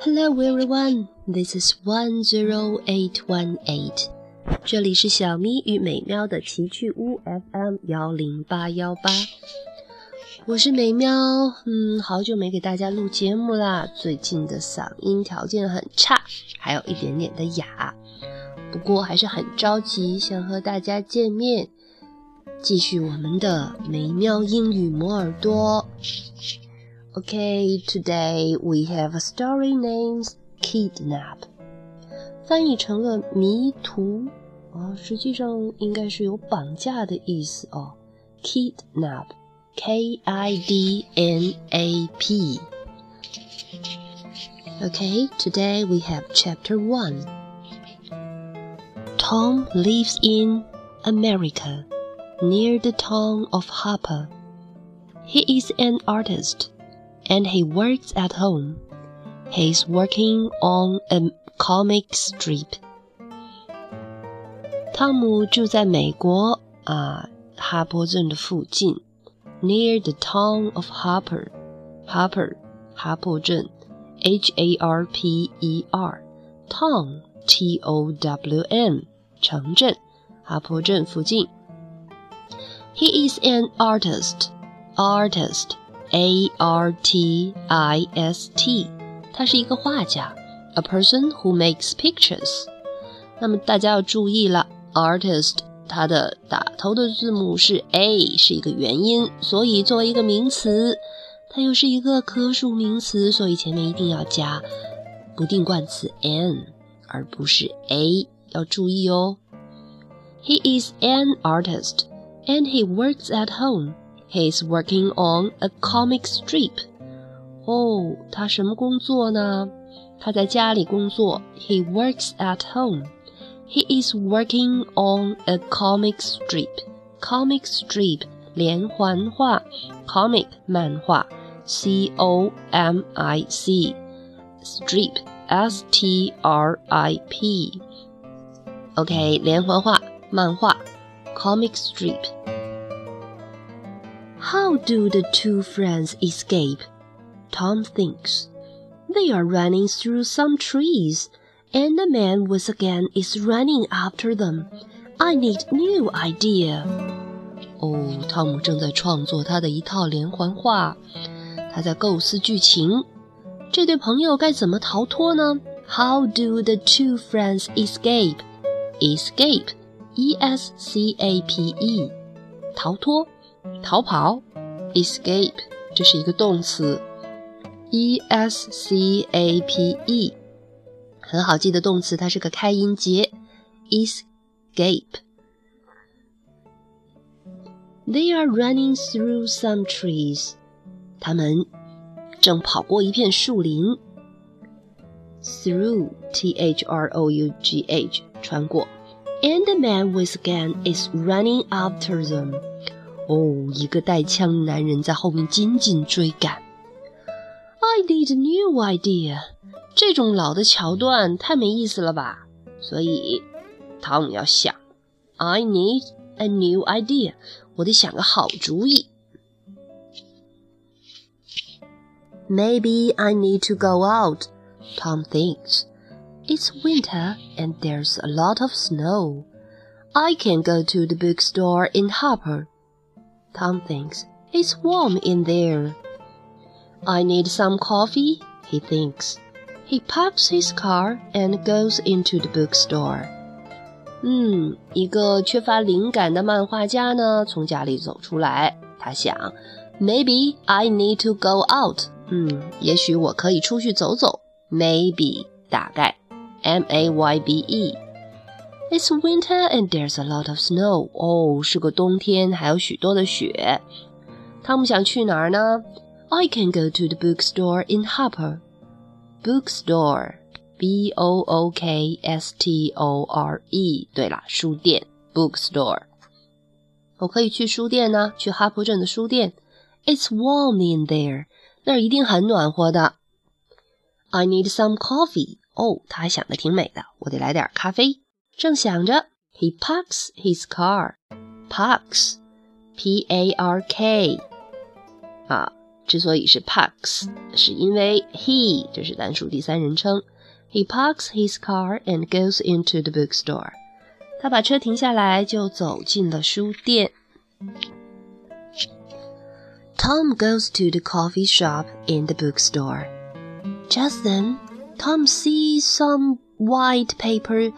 Hello everyone, this is one zero eight one eight。这里是小咪与美妙的奇趣屋 FM 幺零八幺八。我是美妙，嗯，好久没给大家录节目啦，最近的嗓音条件很差，还有一点点的哑，不过还是很着急，想和大家见面，继续我们的美喵英语磨耳朵。Okay, today we have a story named "Kidnap"，翻译成了谜图啊，实际上应该是有绑架的意思哦。Kidnap，K K-I-D-N-A-P. Okay, today we have Chapter One. Tom lives in America near the town of Harper. He is an artist and he works at home. He's working on a comic strip. 汤姆住在美国啊，哈波镇的附近。near the town of Harper. Harper, 哈珀镇，H A R P E R, town, T O W N, 城镇，哈珀镇附近。 He is an artist, artist, A R T I S T，他是一个画家，a person who makes pictures。那么大家要注意了，artist 它的打头的字母是 a，是一个元音，所以作为一个名词，它又是一个可数名词，所以前面一定要加不定冠词 an，而不是 a，要注意哦。He is an artist and he works at home. He is working on a comic strip. 哦，他什么工作呢？他在家里工作。He works at home. He is working on a comic strip. Comic strip 连环画，comic 漫画，C O M I C strip S T R I P. OK，连环画漫画 ，comic strip. How do the two friends escape? Tom thinks. They are running through some trees and the man once again is running after them. I need new idea. 哦，汤姆正在创作他的一套连环画，他在构思剧情。这对朋友该怎么逃脱呢？How do the two friends escape? Escape, E-S-C-A-P-E，逃脱、逃跑。Escape，这是一个动词。E-S-C-A-P-E。很好记的动词，它是个开音节，escape。They are running through some trees。他们正跑过一片树林。Through, T-H-R-O-U-G-H，穿过。 And the man with gun is running after them。哦，一个带枪的男人在后面紧紧追赶。I need a new idea。这种老的桥段太没意思了吧？所以汤姆要想，I need a new idea，我得想个好主意。Maybe I need to go out, Tom thinks. It's winter and there's a lot of snow. I can go to the bookstore in Harper. Tom thinks it's warm in there. I need some coffee, he thinks. He parks his car and goes into the bookstore. 嗯，一个缺乏灵感的漫画家呢，从家里走出来。他想，Maybe I need to go out. 嗯，也许我可以出去走走。Maybe 大概 ，M A Y B E。It's winter and there's a lot of snow. 哦，是个冬天，还有许多的雪。汤姆想去哪儿呢？I can go to the bookstore in Harper. bookstore, b o o k s t o r e。对了，书店 bookstore。我可以去书店呢，去哈珀镇的书店。It's warm in there，那儿一定很暖和的。I need some coffee。 哦，他还想的挺美的，我得来点咖啡。正想着，He parks his car。Parks，P A R K。啊， 之所以是 parks，是因为 he 这是单数第三人称。He parks his car and goes into the bookstore. 他把车停下来，就走进了书店。Tom goes to the coffee shop in the bookstore. Just then, Tom sees some white paper.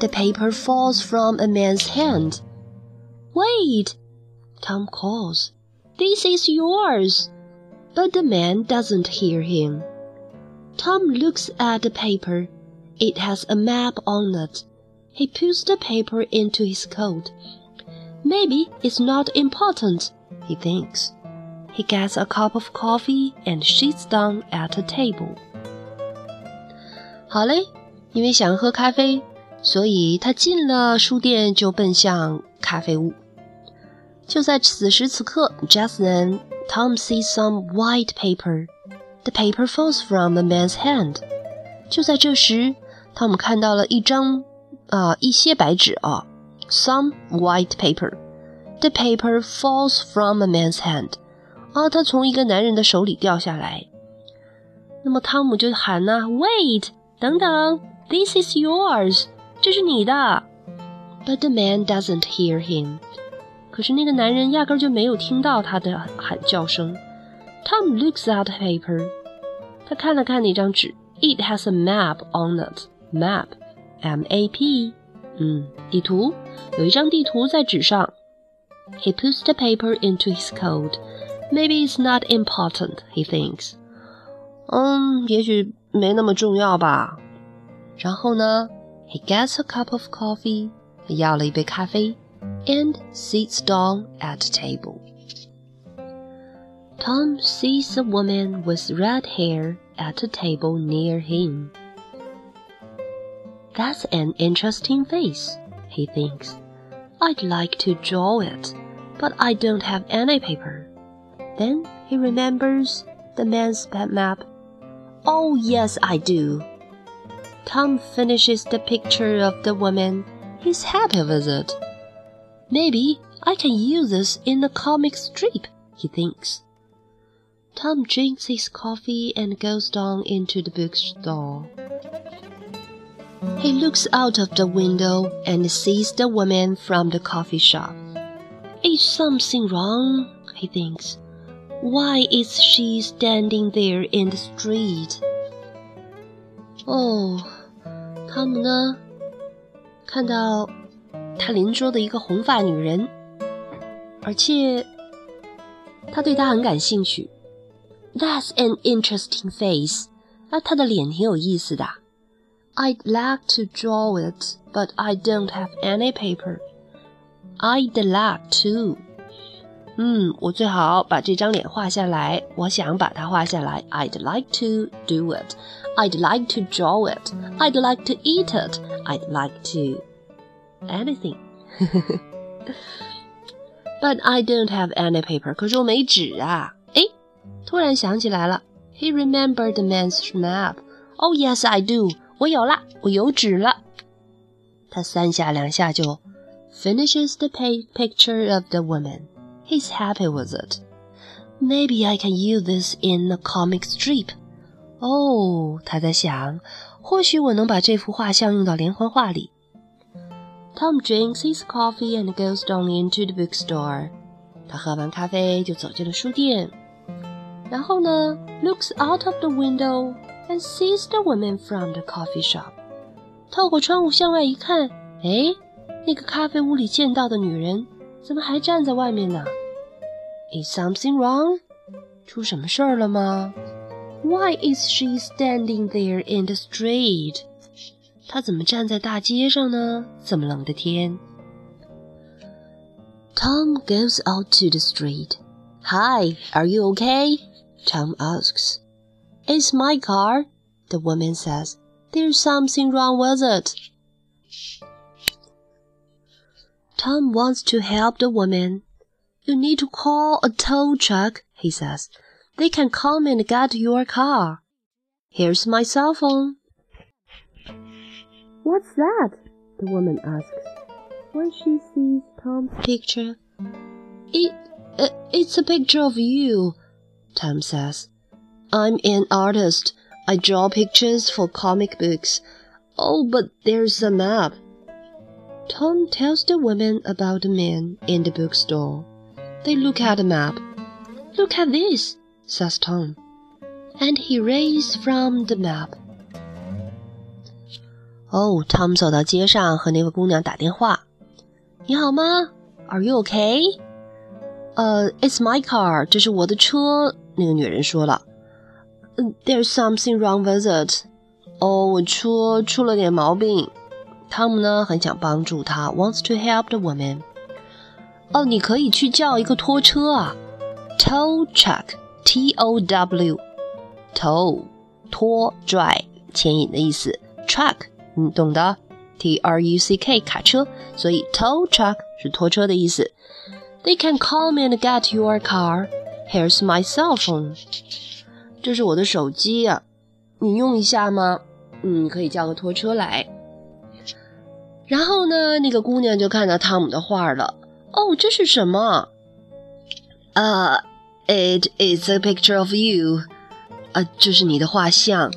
The paper falls from a man's hand. Wait! Tom calls. This is yours. But the man doesn't hear him. Tom looks at the paper. It has a map on it. He puts the paper into his coat. Maybe it's not important, he thinks. He gets a cup of coffee and sits down at a table. 好嘞，因为想喝咖啡，所以他进了书店就奔向咖啡屋。就在此时此刻，just then Tom sees some white paper. The paper falls from the man's hand. 就在这时，汤姆看到了一张啊、一些白纸啊，some white paper. The paper falls from a man's hand. 啊，它从一个男人的手里掉下来。那么汤姆就喊呐、，Wait，等等，This is yours，这是你的。But the man doesn't hear him. 可是那个男人压根就没有听到他的喊叫声。Tom looks at the paper. 他看了看那张纸，It has a map on it. Map, M-A-P. 嗯，地图，有一张地图在纸上。He puts the paper into his coat. Maybe it's not important, he thinks. 嗯，也许 没那么重要吧。然后呢，He gets a cup of coffee. 要了一杯咖啡。and sits down at the table. Tom sees a woman with red hair at a table near him. That's an interesting face, he thinks. I'd like to draw it, but I don't have any paper. Then he remembers the man's map. Oh, yes, I do. Tom finishes the picture of the woman. He's happy with it. Maybe I can use this in a comic strip, he thinks. Tom drinks his coffee and goes down into the bookstore. He looks out of the window and sees the woman from the coffee shop. Is something wrong? he thinks. Why is she standing there in the street? Oh, 汤姆呢？看到他邻桌的一个红发女人，而且他对她很感兴趣。That's an interesting face。啊，她的脸挺有意思的。I'd like to draw it, but I don't have any paper. I'd like to. 嗯，我最好把这张脸画下来。我想把它画下来。I'd like to do it. I'd like to draw it. I'd like to eat it. I'd like to anything. But I don't have any paper. 可是我没纸啊。哎，突然想起来了。He remembered the man's map. Oh yes, I do. 我有了，我有纸了。他三下两下就 finishes the picture of the woman. He's happy with it. Maybe I can use this in a comic strip. 哦，他在想，或许我能把这幅画像用到连环画里。Tom drinks his coffee and goes down into the bookstore. 他喝完咖啡就走进了书店，然后呢，looks out of the window and sees the woman from the coffee shop. 透过窗户向外一看，哎，那个咖啡屋里见到的女人怎么还站在外面呢 ？Is something wrong？出什么事儿了吗？Why is she standing there in the street？她怎么站在大街上呢？这么冷的天。Tom goes out to the street. Hi, are you okay? Tom asks. It's my car, the woman says. There's something wrong with it. Tom wants to help the woman. you need to call a tow truck, he says. They can come and get your car. Here's my cell phone. What's that? the woman asks. When she sees Tom's picture, it, uh, it's a picture of you. Tom says. I'm an artist. I draw pictures for comic books. Oh, but there's a map. Tom tells the woman about the man in the bookstore. They look at the map. Look at this, says Tom. And he reads from the map. 哦，Tom 走到街上和那位姑娘打电话。你好吗？Are you okay？呃、uh,，It's my car，这是我的车。那个女人说了。There's something wrong with it。哦，我车出了点毛病。汤姆呢很想帮助她，wants to help the woman。 哦，你可以去叫一个拖车啊，tow truck，T O W，tow 拖拽牵引的意思，truck 你懂的，T R U C K 卡车，所以 tow truck 是拖车的意思。They can come and get your car. Here's my cell phone. 这是我的手机呀、啊，你用一下吗？嗯，可以叫个拖车来。然后呢，那个姑娘就看到汤姆的画了。哦，这是什么？啊、uh,，It is a picture of you。啊，这是你的画像。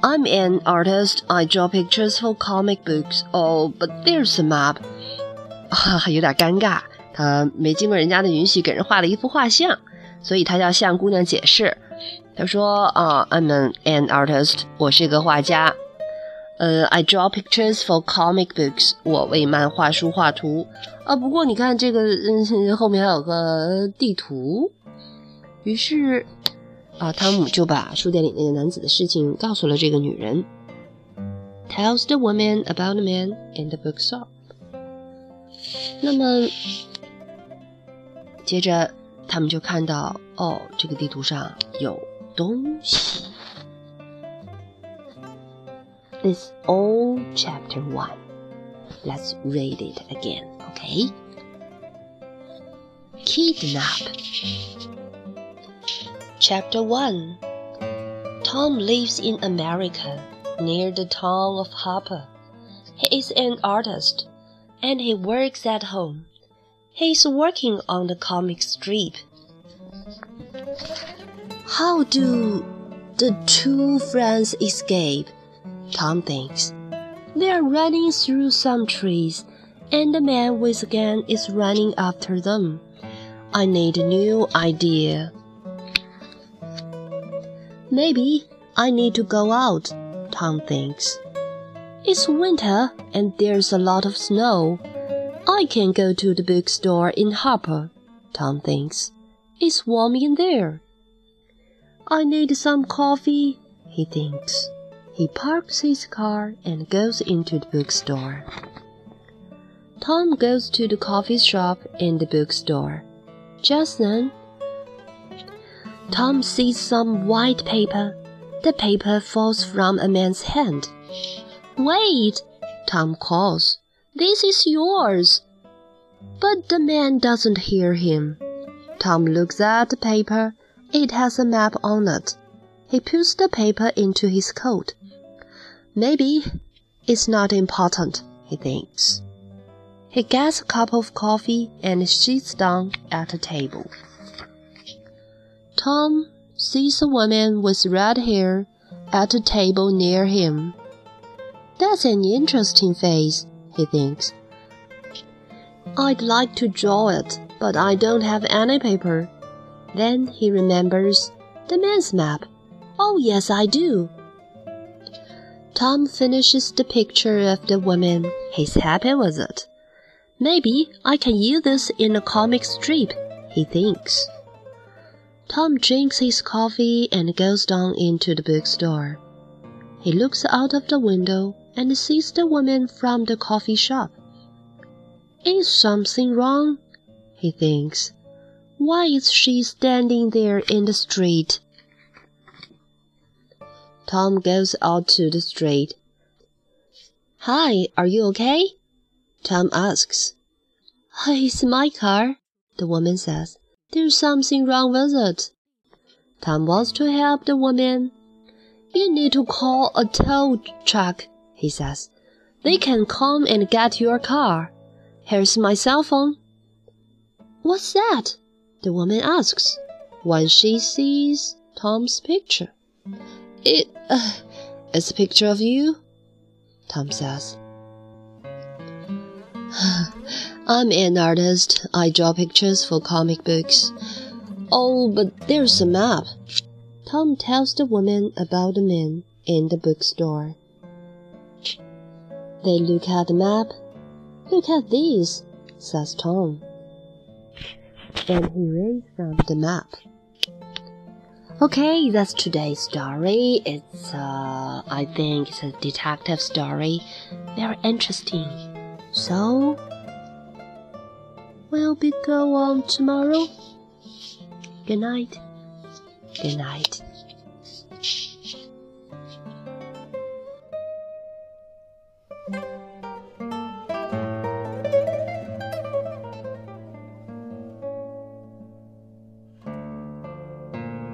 I'm an artist. I draw pictures for comic books. Oh, but there's a map. 哈哈，有点尴尬。他没经过人家的允许，给人画了一幅画像，所以他要向姑娘解释。他说：“啊、，I'm an artist. 我是一个画家。呃、，I draw pictures for comic books. 我为漫画书画图。啊，不过你看这个，嗯，后面还有个地图。于是。”啊，汤姆就把书店里那个男子的事情告诉了这个女人。Tells the woman about the man in the bookshop。那么，接着他们就看到，哦，这个地图上有东西。This all chapter one. Let's read it again, okay? Kidnap. Chapter 1 Tom lives in America, near the town of Harper. He is an artist, and he works at home. He is working on the comic strip. How do the two friends escape? Tom thinks. They are running through some trees, and the man with the gun is running after them. I need a new idea. Maybe I need to go out, Tom thinks. It's winter and there's a lot of snow. I can go to the bookstore in Harper, Tom thinks. It's warm in there. I need some coffee, he thinks. He parks his car and goes into the bookstore. Tom goes to the coffee shop in the bookstore. Just then, Tom sees some white paper. The paper falls from a man's hand. Wait, Tom calls. This is yours. But the man doesn't hear him. Tom looks at the paper. It has a map on it. He puts the paper into his coat. Maybe it's not important, he thinks. He gets a cup of coffee and sits down at a table. Tom sees a woman with red hair at a table near him. That's an interesting face, he thinks. I'd like to draw it, but I don't have any paper. Then he remembers the man's map. Oh, yes, I do. Tom finishes the picture of the woman. He's happy with it. Maybe I can use this in a comic strip, he thinks. Tom drinks his coffee and goes down into the bookstore. He looks out of the window and sees the woman from the coffee shop. Is something wrong? he thinks. Why is she standing there in the street? Tom goes out to the street. Hi, are you okay? Tom asks. Oh, it's my car, the woman says. There's something wrong with it. Tom wants to help the woman. You need to call a tow truck, he says. They can come and get your car. Here's my cell phone. What's that? The woman asks. when she sees Tom's picture. It, uh, it's a picture of you, Tom says. I'm an artist. I draw pictures for comic books. Oh, but there's a map. Tom tells the woman about the man in the bookstore. They look at the map. Look at these, says Tom. And he reads from the map. Okay, that's today's story. It's, uh, I think it's a detective story. Very interesting. So, will we go on tomorrow? Good night. Good night.